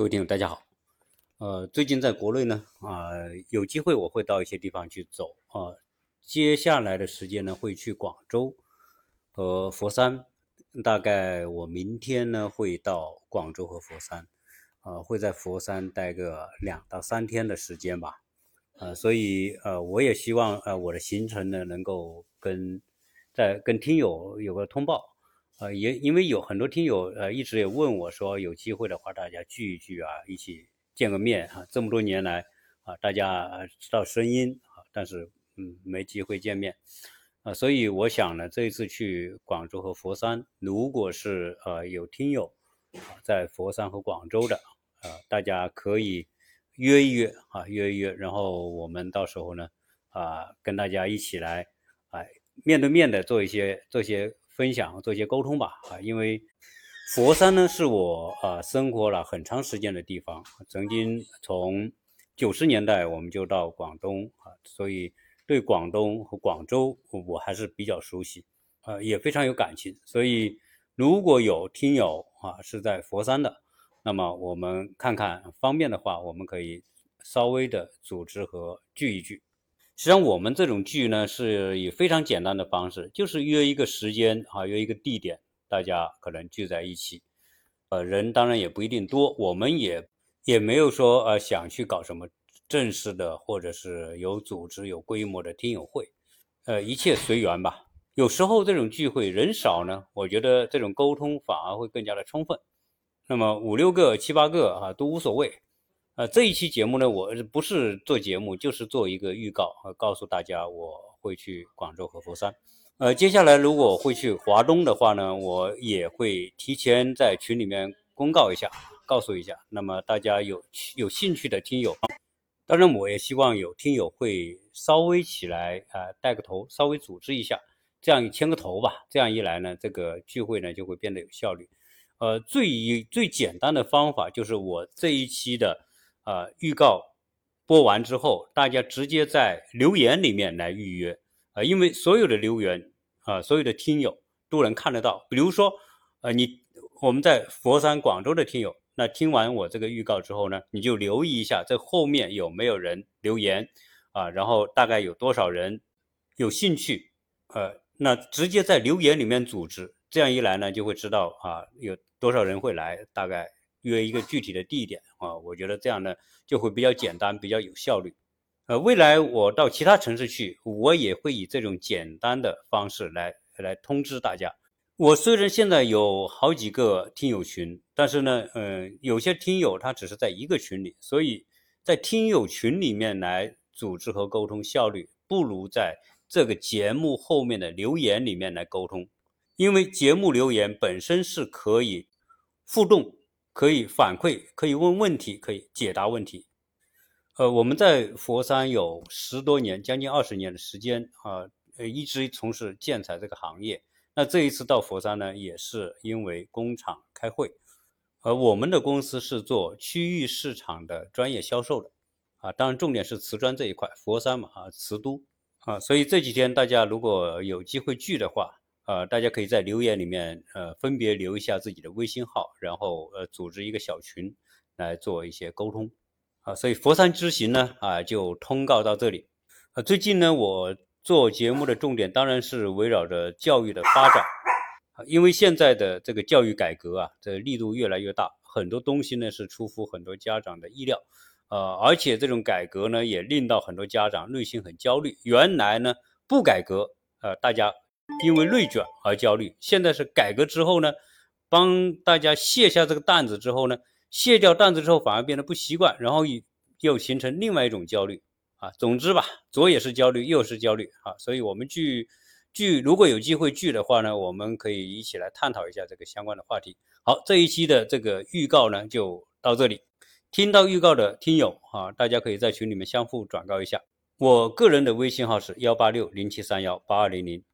各位听友，大家好。呃，最近在国内呢，啊，有机会我会到一些地方去走啊。接下来的时间呢，会去广州和佛山。大概我明天呢会到广州和佛山，呃，会在佛山待个两到三天的时间吧。呃，所以呃，我也希望呃我的行程呢能够跟在跟听友有个通报。呃，也因为有很多听友呃一直也问我说，有机会的话大家聚一聚啊，一起见个面啊。这么多年来啊，大家知道声音啊，但是嗯没机会见面啊，所以我想呢，这一次去广州和佛山，如果是呃有听友啊在佛山和广州的啊，大家可以约一约啊，约一约，然后我们到时候呢啊跟大家一起来啊面对面的做一些做一些。分享做一些沟通吧，啊，因为佛山呢是我啊生活了很长时间的地方，曾经从九十年代我们就到广东啊，所以对广东和广州我还是比较熟悉，啊，也非常有感情。所以如果有听友啊是在佛山的，那么我们看看方便的话，我们可以稍微的组织和聚一聚。实际上，我们这种聚呢，是以非常简单的方式，就是约一个时间啊，约一个地点，大家可能聚在一起。呃，人当然也不一定多，我们也也没有说呃想去搞什么正式的，或者是有组织、有规模的听友会。呃，一切随缘吧。有时候这种聚会人少呢，我觉得这种沟通反而会更加的充分。那么五六个、七八个啊，都无所谓。呃，这一期节目呢，我不是做节目，就是做一个预告，呃，告诉大家我会去广州和佛山。呃，接下来如果会去华东的话呢，我也会提前在群里面公告一下，告诉一下。那么大家有有兴趣的听友，当然我也希望有听友会稍微起来啊，带个头，稍微组织一下，这样牵个头吧。这样一来呢，这个聚会呢就会变得有效率。呃，最最简单的方法就是我这一期的。呃，预告播完之后，大家直接在留言里面来预约啊，因为所有的留言啊，所有的听友都能看得到。比如说，呃，你我们在佛山、广州的听友，那听完我这个预告之后呢，你就留意一下这后面有没有人留言啊，然后大概有多少人有兴趣，呃，那直接在留言里面组织，这样一来呢，就会知道啊有多少人会来，大概。约一个具体的地点啊，我觉得这样呢就会比较简单，比较有效率。呃，未来我到其他城市去，我也会以这种简单的方式来来通知大家。我虽然现在有好几个听友群，但是呢，嗯，有些听友他只是在一个群里，所以在听友群里面来组织和沟通效率不如在这个节目后面的留言里面来沟通，因为节目留言本身是可以互动。可以反馈，可以问问题，可以解答问题。呃，我们在佛山有十多年，将近二十年的时间啊，呃，一直从事建材这个行业。那这一次到佛山呢，也是因为工厂开会。而我们的公司是做区域市场的专业销售的，啊，当然重点是瓷砖这一块，佛山嘛，啊，瓷都，啊，所以这几天大家如果有机会聚的话。呃，大家可以在留言里面，呃，分别留一下自己的微信号，然后呃，组织一个小群来做一些沟通。啊，所以佛山之行呢，啊，就通告到这里。呃，最近呢，我做节目的重点当然是围绕着教育的发展，因为现在的这个教育改革啊，这力度越来越大，很多东西呢是出乎很多家长的意料，呃，而且这种改革呢，也令到很多家长内心很焦虑。原来呢，不改革，呃，大家。因为内卷而焦虑，现在是改革之后呢，帮大家卸下这个担子之后呢，卸掉担子之后反而变得不习惯，然后又又形成另外一种焦虑啊。总之吧，左也是焦虑，右是焦虑啊。所以我们聚聚，如果有机会聚的话呢，我们可以一起来探讨一下这个相关的话题。好，这一期的这个预告呢就到这里。听到预告的听友啊，大家可以在群里面相互转告一下。我个人的微信号是幺八六零七三幺八二零零。